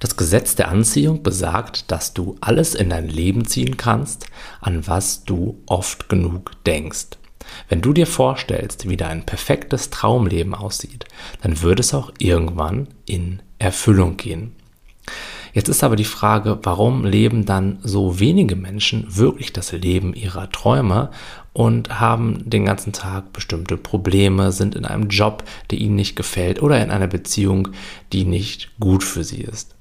Das Gesetz der Anziehung besagt, dass du alles in dein Leben ziehen kannst, an was du oft genug denkst. Wenn du dir vorstellst, wie dein perfektes Traumleben aussieht, dann wird es auch irgendwann in Erfüllung gehen. Jetzt ist aber die Frage, warum leben dann so wenige Menschen wirklich das Leben ihrer Träume und haben den ganzen Tag bestimmte Probleme, sind in einem Job, der ihnen nicht gefällt oder in einer Beziehung, die nicht gut für sie ist.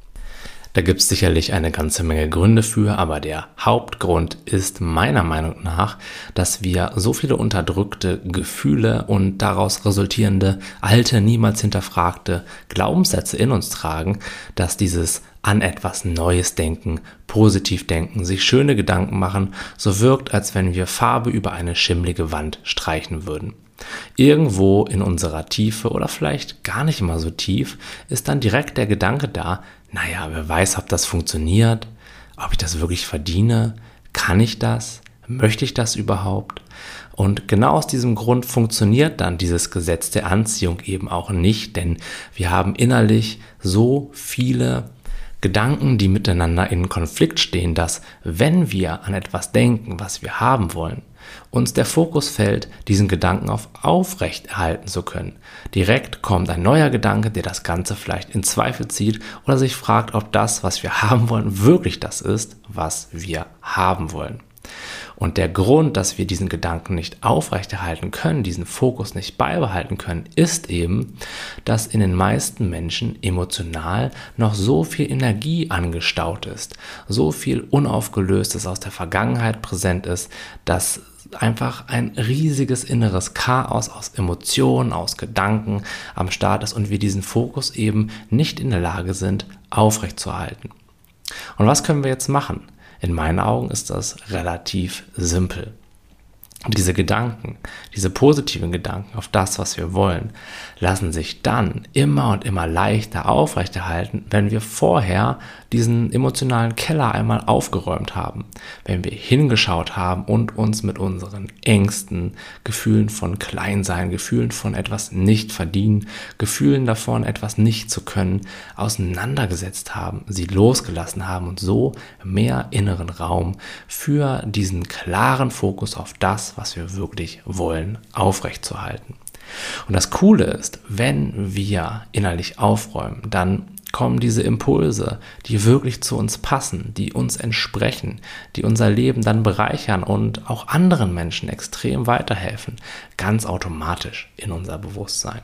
Da gibt es sicherlich eine ganze Menge Gründe für, aber der Hauptgrund ist meiner Meinung nach, dass wir so viele unterdrückte Gefühle und daraus resultierende alte, niemals hinterfragte Glaubenssätze in uns tragen, dass dieses an etwas Neues denken, positiv denken, sich schöne Gedanken machen, so wirkt, als wenn wir Farbe über eine schimmlige Wand streichen würden. Irgendwo in unserer Tiefe oder vielleicht gar nicht mal so tief ist dann direkt der Gedanke da, naja, wer weiß, ob das funktioniert, ob ich das wirklich verdiene, kann ich das, möchte ich das überhaupt? Und genau aus diesem Grund funktioniert dann dieses Gesetz der Anziehung eben auch nicht, denn wir haben innerlich so viele Gedanken, die miteinander in Konflikt stehen, dass wenn wir an etwas denken, was wir haben wollen, uns der Fokus fällt, diesen Gedanken auf aufrecht erhalten zu können. Direkt kommt ein neuer Gedanke, der das Ganze vielleicht in Zweifel zieht oder sich fragt, ob das, was wir haben wollen, wirklich das ist, was wir haben wollen. Und der Grund, dass wir diesen Gedanken nicht aufrechterhalten können, diesen Fokus nicht beibehalten können, ist eben, dass in den meisten Menschen emotional noch so viel Energie angestaut ist, so viel Unaufgelöstes aus der Vergangenheit präsent ist, dass einfach ein riesiges inneres Chaos aus Emotionen, aus Gedanken am Start ist und wir diesen Fokus eben nicht in der Lage sind, aufrechtzuerhalten. Und was können wir jetzt machen? In meinen Augen ist das relativ simpel. Diese Gedanken, diese positiven Gedanken auf das, was wir wollen, lassen sich dann immer und immer leichter aufrechterhalten, wenn wir vorher diesen emotionalen Keller einmal aufgeräumt haben, wenn wir hingeschaut haben und uns mit unseren Ängsten, Gefühlen von Kleinsein, Gefühlen von etwas nicht verdienen, Gefühlen davon, etwas nicht zu können, auseinandergesetzt haben, sie losgelassen haben und so mehr inneren Raum für diesen klaren Fokus auf was wir wirklich wollen, aufrechtzuerhalten. Und das Coole ist, wenn wir innerlich aufräumen, dann kommen diese Impulse, die wirklich zu uns passen, die uns entsprechen, die unser Leben dann bereichern und auch anderen Menschen extrem weiterhelfen, ganz automatisch in unser Bewusstsein.